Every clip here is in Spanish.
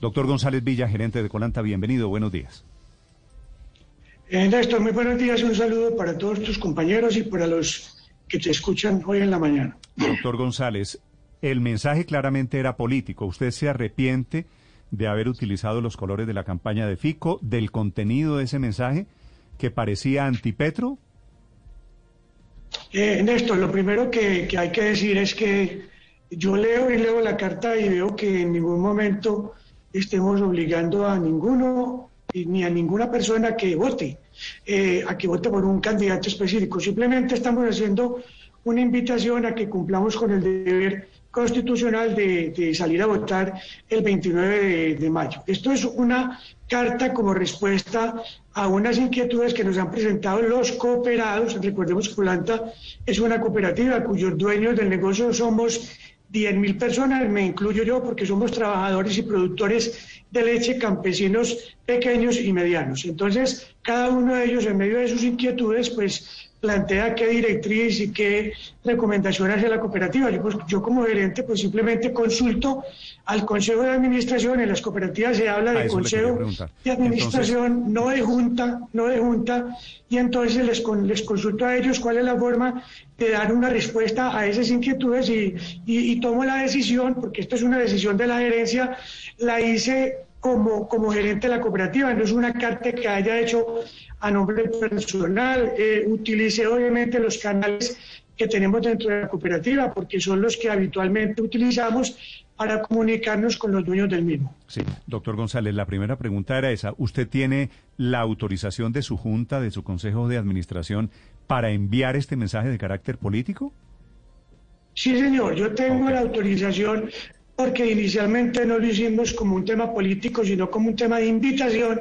Doctor González Villa, gerente de Colanta, bienvenido, buenos días. Eh, Néstor, muy buenos días, un saludo para todos tus compañeros y para los que te escuchan hoy en la mañana. Doctor González, el mensaje claramente era político. ¿Usted se arrepiente de haber utilizado los colores de la campaña de Fico, del contenido de ese mensaje que parecía antipetro? Eh, Néstor, lo primero que, que hay que decir es que yo leo y leo la carta y veo que en ningún momento estemos obligando a ninguno ni a ninguna persona que vote, eh, a que vote por un candidato específico. Simplemente estamos haciendo una invitación a que cumplamos con el deber constitucional de, salir a votar el 29 de, mayo. Esto es una carta como respuesta a unas inquietudes que nos han presentado los cooperados. Recordemos que Polanta es una cooperativa cuyos dueños del negocio somos 10.000 personas, me incluyo yo porque somos trabajadores y productores de leche, campesinos pequeños y medianos. Entonces, cada uno de ellos, en medio de sus inquietudes, pues plantea qué directriz y qué recomendación hace la cooperativa. Yo, pues, yo como gerente pues simplemente consulto al Consejo de Administración. En las cooperativas se habla de Consejo de Administración, no de Junta, no de Junta, y entonces les, les consulto a ellos cuál es la forma de dar una respuesta a esas inquietudes y, y tomo la decisión, porque esto es una decisión de la gerencia, la hice como, como gerente de la cooperativa, no es una carta que haya hecho a nombre personal. Eh, utilice obviamente los canales que tenemos dentro de la cooperativa, porque son los que habitualmente utilizamos para comunicarnos con los dueños del mismo. Sí, doctor González, la primera pregunta era esa. ¿Usted tiene la autorización de su junta, de su consejo de administración, para enviar este mensaje de carácter político? Sí, señor, yo tengo la autorización porque inicialmente no lo hicimos como un tema político, sino como un tema de invitación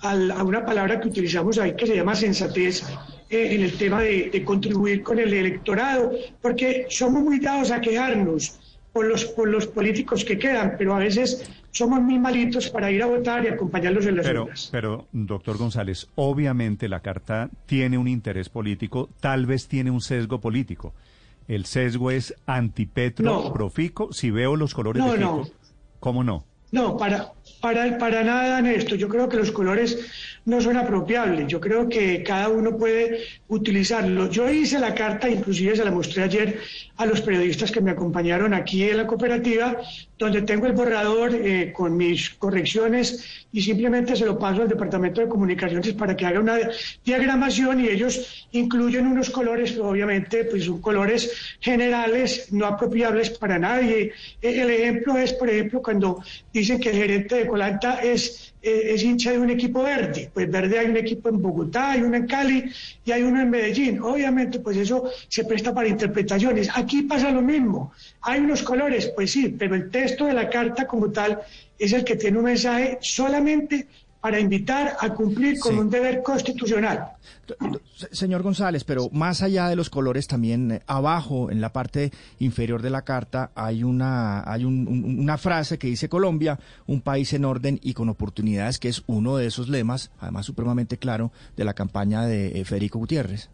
a una palabra que utilizamos ahí que se llama sensatez eh, en el tema de, contribuir con el electorado, porque somos muy dados a quejarnos por los, por los políticos que quedan, pero a veces somos muy malitos para ir a votar y acompañarlos en las pero, urnas. Pero, doctor González, obviamente la carta tiene un interés político, tal vez tiene un sesgo político. El sesgo es antipetro, profico. Si veo los colores de Fico, ¿cómo no? No, para, para, para nada en esto. Yo creo que los colores no son apropiables. Yo creo que cada uno puede utilizarlo. Yo hice la carta, inclusive se la mostré ayer a los periodistas que me acompañaron aquí en la cooperativa, donde tengo el borrador eh, con mis correcciones y simplemente se lo paso al Departamento de Comunicaciones para que haga una diagramación y ellos incluyen unos colores, obviamente, pues son colores generales, no apropiables para nadie. E, el ejemplo es, por ejemplo, cuando dicen que el gerente de Colanta es eh, es hincha de un equipo verde. Pues verde hay un equipo en Bogotá, hay uno en Cali y hay uno en Medellín. Obviamente, pues eso se presta para interpretaciones. Aquí pasa lo mismo. Hay unos colores, pues sí, pero el texto de la carta como tal es el que tiene un mensaje solamente para invitar a cumplir con un deber constitucional. Señor González, pero más allá de los colores, también eh, abajo, en la parte inferior de la carta, hay una, hay una frase que dice Colombia, un país en orden y con oportunidades, que es uno de esos lemas, además supremamente claro, de la campaña de eh, Federico Gutiérrez.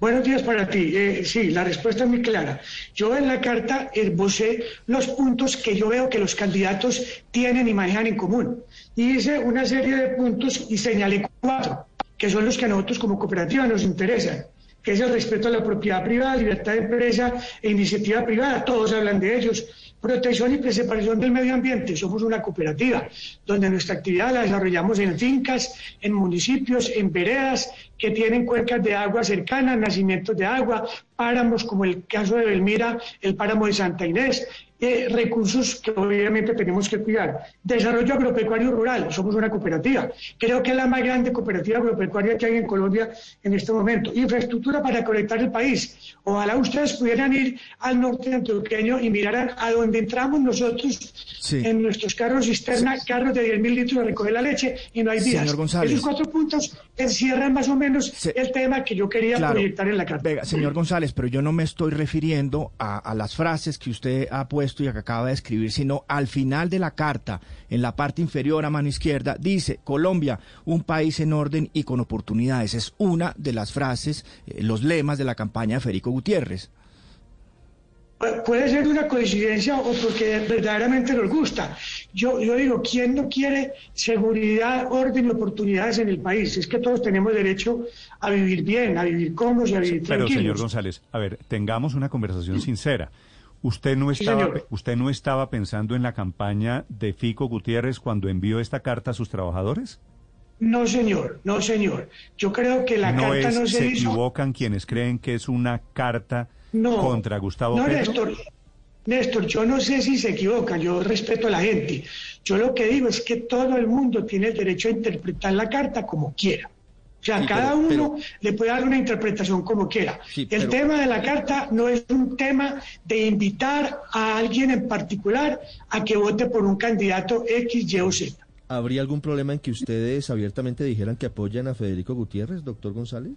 Buenos días para ti. Eh, sí, la respuesta es muy clara. Yo en la carta esbocé los puntos que yo veo que los candidatos tienen y manejan en común. Y hice una serie de puntos y señalé cuatro, que son los que a nosotros como cooperativa nos interesan, que es el respeto a la propiedad privada, libertad de empresa e iniciativa privada. Todos hablan de ellos protección y preservación del medio ambiente. Somos una cooperativa donde nuestra actividad la desarrollamos en fincas, en municipios, en veredas que tienen cuencas de agua cercanas, nacimientos de agua, páramos como el caso de Belmira, el páramo de Santa Inés, eh, recursos que obviamente tenemos que cuidar. Desarrollo agropecuario rural, somos una cooperativa. Creo que es la más grande cooperativa agropecuaria que hay en Colombia en este momento. Infraestructura para conectar el país. Ojalá ustedes pudieran ir al norte antioqueño y miraran a donde entramos nosotros en nuestros carros cisterna, carros de 10.000 litros a recoger la leche y no hay vías. Esos cuatro puntos encierran más o menos el tema que yo quería proyectar en la carta. señor González, pero yo no me estoy refiriendo a, a las frases que usted ha puesto y que acaba de escribir, sino al final de la carta, en la parte inferior a mano izquierda, dice Colombia, un país en orden y con oportunidades. Es una de las frases, eh, los lemas de la campaña de Federico Gutiérrez. puede ser una coincidencia o porque verdaderamente nos gusta. Yo, yo digo, ¿quién no quiere seguridad, orden y oportunidades en el país? Es que todos tenemos derecho a vivir bien, a vivir cómodos y a vivir tranquilos. Pero, señor González, a ver, tengamos una conversación sincera. ¿Usted no, estaba, ¿Usted no estaba pensando en la campaña de Fico Gutiérrez cuando envió esta carta a sus trabajadores? No, señor, no, señor. Yo creo que la carta no se, se equivocan quienes creen que es una carta contra Gustavo no, Néstor, Néstor, yo no sé si se equivocan, yo respeto a la gente. Yo lo que digo es que todo el mundo tiene el derecho a interpretar la carta como quiera. O sea, cada uno le puede dar una interpretación como quiera. el tema de la carta no es un tema de invitar a alguien en particular a que vote por un candidato X, Y o Z. ¿Habría algún problema en que ustedes abiertamente dijeran que apoyan a Federico Gutiérrez, doctor González?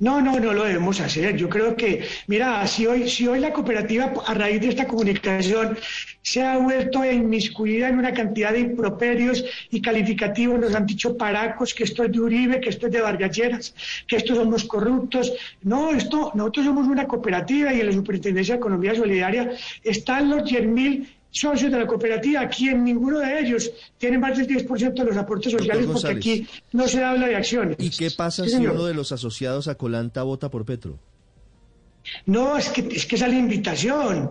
No, no, no lo debemos hacer. Yo creo que, mira, si hoy, si hoy la cooperativa, a raíz de esta comunicación, se ha vuelto inmiscuida en una cantidad de improperios y calificativos, nos han dicho paracos, que esto es de Uribe, que esto es de Vargalleras, que estos somos corruptos. No, esto, nosotros somos una cooperativa y en la Superintendencia de Economía Solidaria están los 10.000 socios de la cooperativa, quien ninguno de ellos tiene más del 10% de los aportes sociales, porque aquí no se habla de acciones. ¿Y qué pasa si uno de los asociados a Colanta vota por Petro? No, es que, es que esa es la invitación.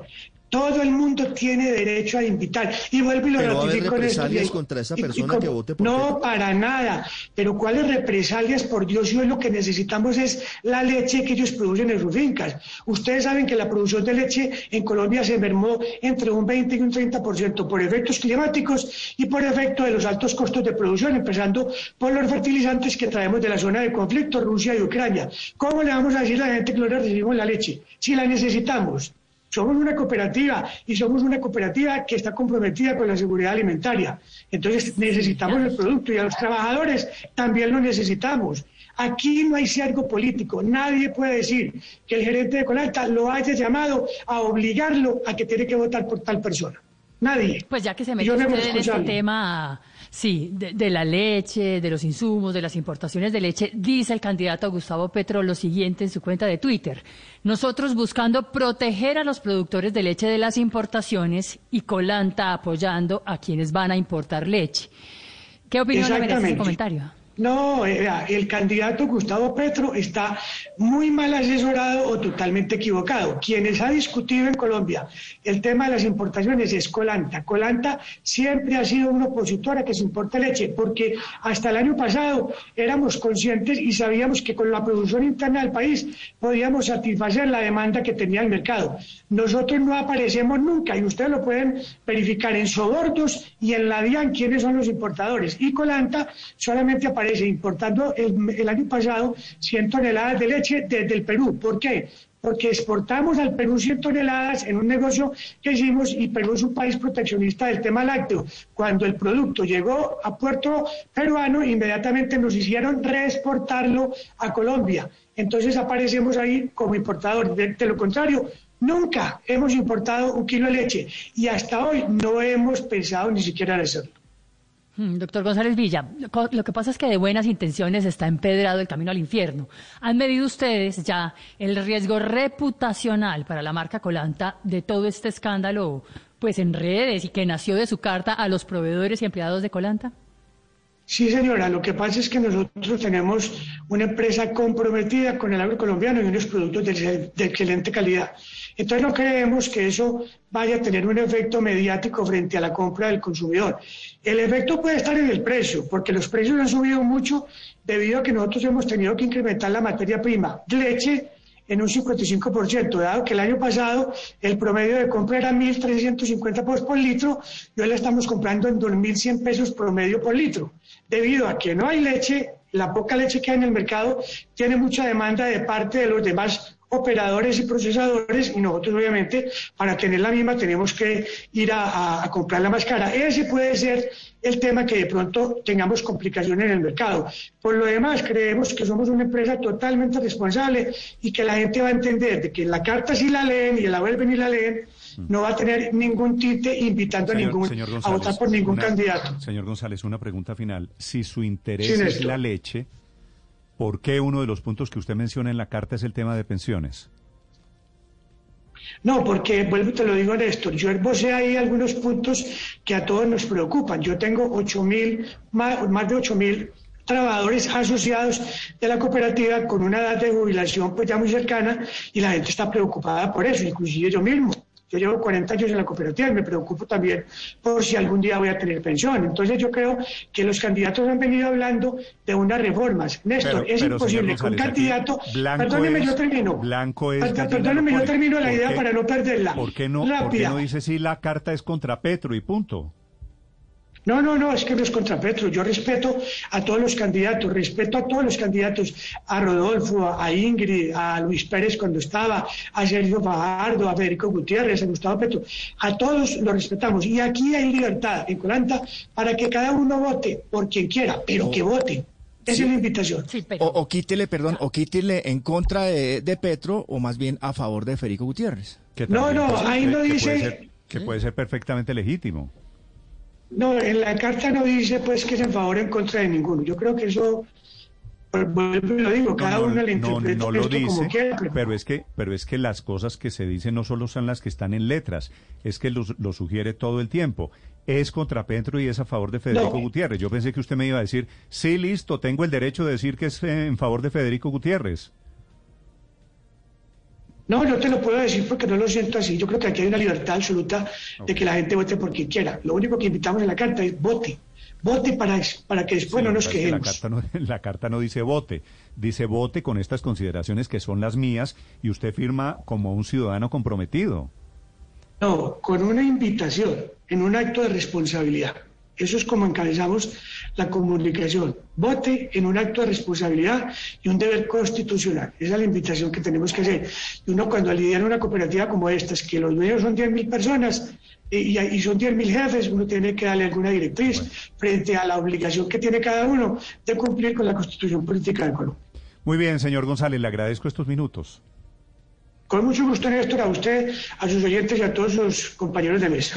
Todo el mundo tiene derecho a invitar. Y vuelvo y lo ratifico represalias contra esa persona que vote por No, para nada. Pero ¿cuáles represalias? Por Dios, y hoy lo que necesitamos es la leche que ellos producen en sus fincas. Ustedes saben que la producción de leche en Colombia se mermó entre un 20 y un 30% por efectos climáticos y por efecto de los altos costos de producción, empezando por los fertilizantes que traemos de la zona de conflicto, Rusia y Ucrania. ¿Cómo le vamos a decir a la gente que no le recibimos la leche si la necesitamos? Somos una cooperativa y somos una cooperativa que está comprometida con la seguridad alimentaria. Entonces necesitamos el producto y a los trabajadores también lo necesitamos. Aquí no hay algo político. Nadie puede decir que el gerente de Colalta lo haya llamado a obligarlo a que tiene que votar por tal persona. Nadie. Pues ya que se metió usted en este tema Sí, de, la leche, de los insumos, de las importaciones de leche, dice el candidato Gustavo Petro lo siguiente en su cuenta de Twitter. Nosotros buscando proteger a los productores de leche de las importaciones y Colanta apoyando a quienes van a importar leche. ¿Qué opinión le merece ese comentario? No, el candidato Gustavo Petro está muy mal asesorado o totalmente equivocado. Quienes ha discutido en Colombia el tema de las importaciones es Colanta. Colanta siempre ha sido una opositora que se importa leche, porque hasta el año pasado éramos conscientes y sabíamos que con la producción interna del país podíamos satisfacer la demanda que tenía el mercado. Nosotros no aparecemos nunca y ustedes lo pueden verificar en Sobordos y en la DIAN quiénes son los importadores. Y Colanta solamente aparece importando el, año pasado 100 toneladas de leche desde el Perú. ¿Por qué? Porque exportamos al Perú 100 toneladas en un negocio que hicimos y Perú es un país proteccionista del tema lácteo. Cuando el producto llegó a puerto peruano, inmediatamente nos hicieron reexportarlo a Colombia. Entonces aparecemos ahí como importadores. de lo contrario, Nunca hemos importado un kilo de leche y hasta hoy no hemos pensado ni siquiera en hacerlo. Mm, doctor González Villa, lo que pasa es que de buenas intenciones está empedrado el camino al infierno. ¿Han medido ustedes ya el riesgo reputacional para la marca Colanta de todo este escándalo pues en redes y que nació de su carta a los proveedores y empleados de Colanta? Sí, señora, lo que pasa es que nosotros tenemos una empresa comprometida con el agro colombiano y unos productos de, excelente calidad. Entonces no creemos que eso vaya a tener un efecto mediático frente a la compra del consumidor. El efecto puede estar en el precio, porque los precios han subido mucho debido a que nosotros hemos tenido que incrementar la materia prima. Leche en un 55%, dado que el año pasado el promedio de compra era 1.350 pesos por litro y hoy la estamos comprando en 2.100 pesos promedio por litro. Debido a que no hay leche, la poca leche que hay en el mercado tiene mucha demanda de parte de los demás operadores y procesadores y nosotros obviamente para tener la misma tenemos que ir a, a, comprarla más cara. Ese puede ser el tema que de pronto tengamos complicaciones en el mercado. Por lo demás, creemos que somos una empresa totalmente responsable y que la gente va a entender de que la carta sí la leen y la vuelven y la leen, no va a tener ningún tinte invitando a, ningún, a votar por ningún candidato. Señor González, una pregunta final. Si su interés es la leche, ¿por qué uno de los puntos que usted menciona en la carta es el tema de pensiones? No, porque, vuelvo te lo digo, Néstor, yo esbocé ahí algunos puntos que a todos nos preocupan. Yo tengo 8 mil, más, más de 8 mil trabajadores asociados de la cooperativa con una edad de jubilación pues ya muy cercana y la gente está preocupada por eso, inclusive yo mismo. Yo llevo 40 años en la cooperativa y me preocupo también por si algún día voy a tener pensión. Entonces yo creo que los candidatos han venido hablando de unas reformas. Néstor, es imposible que un candidato... Perdóneme, yo termino. Blanco es perdóneme, yo termino la idea para no perderla. ¿Por qué no, ¿por qué no dice si la carta es contra Petro y punto? No, no, no, es que no es contra Petro. Yo respeto a todos los candidatos, respeto a todos los candidatos, a Rodolfo, a Ingrid, a Luis Pérez cuando estaba, a Sergio Fajardo, a Federico Gutiérrez, a Gustavo Petro. A todos los respetamos. Y aquí hay libertad en Colanta para que cada uno vote por quien quiera, pero que vote. Esa es la invitación. o, quítele, perdón, o quítele en contra de, Petro o más bien a favor de Federico Gutiérrez. No, no, ahí no dice... que puede ser perfectamente legítimo. No, en la carta no dice pues que se en favor en contra de ninguno. Yo creo que eso pues, lo digo, cada uno le interpreta no, lo dice, como quiera. Pero... es que, pero es que las cosas que se dicen no solo son las que están en letras, es que lo, sugiere todo el tiempo. Es contra Petro y es a favor de Federico Gutiérrez. Yo pensé que usted me iba a decir, sí, listo, tengo el derecho de decir que es en favor de Federico Gutiérrez. No, no te lo puedo decir porque no lo siento así. Yo creo que aquí hay una libertad absoluta de que la gente vote por quien quiera. Lo único que invitamos en la carta es vote. Vote para, para que después no nos quejemos. La carta no, la carta no dice vote, dice vote con estas consideraciones que son las mías y usted firma como un ciudadano comprometido. No, con una invitación, en un acto de responsabilidad. Eso es como encabezamos la comunicación. Vote en un acto de responsabilidad y un deber constitucional. Esa es la invitación que tenemos que hacer. Y uno cuando lidera una cooperativa como esta, es que los dueños son 10.000 personas y, y son 10.000 jefes, uno tiene que darle alguna directriz frente a la obligación que tiene cada uno de cumplir con la constitución política del Colombia. Muy bien, señor González, le agradezco estos minutos. Con mucho gusto, Néstor, a usted, a sus oyentes y a todos sus compañeros de mesa.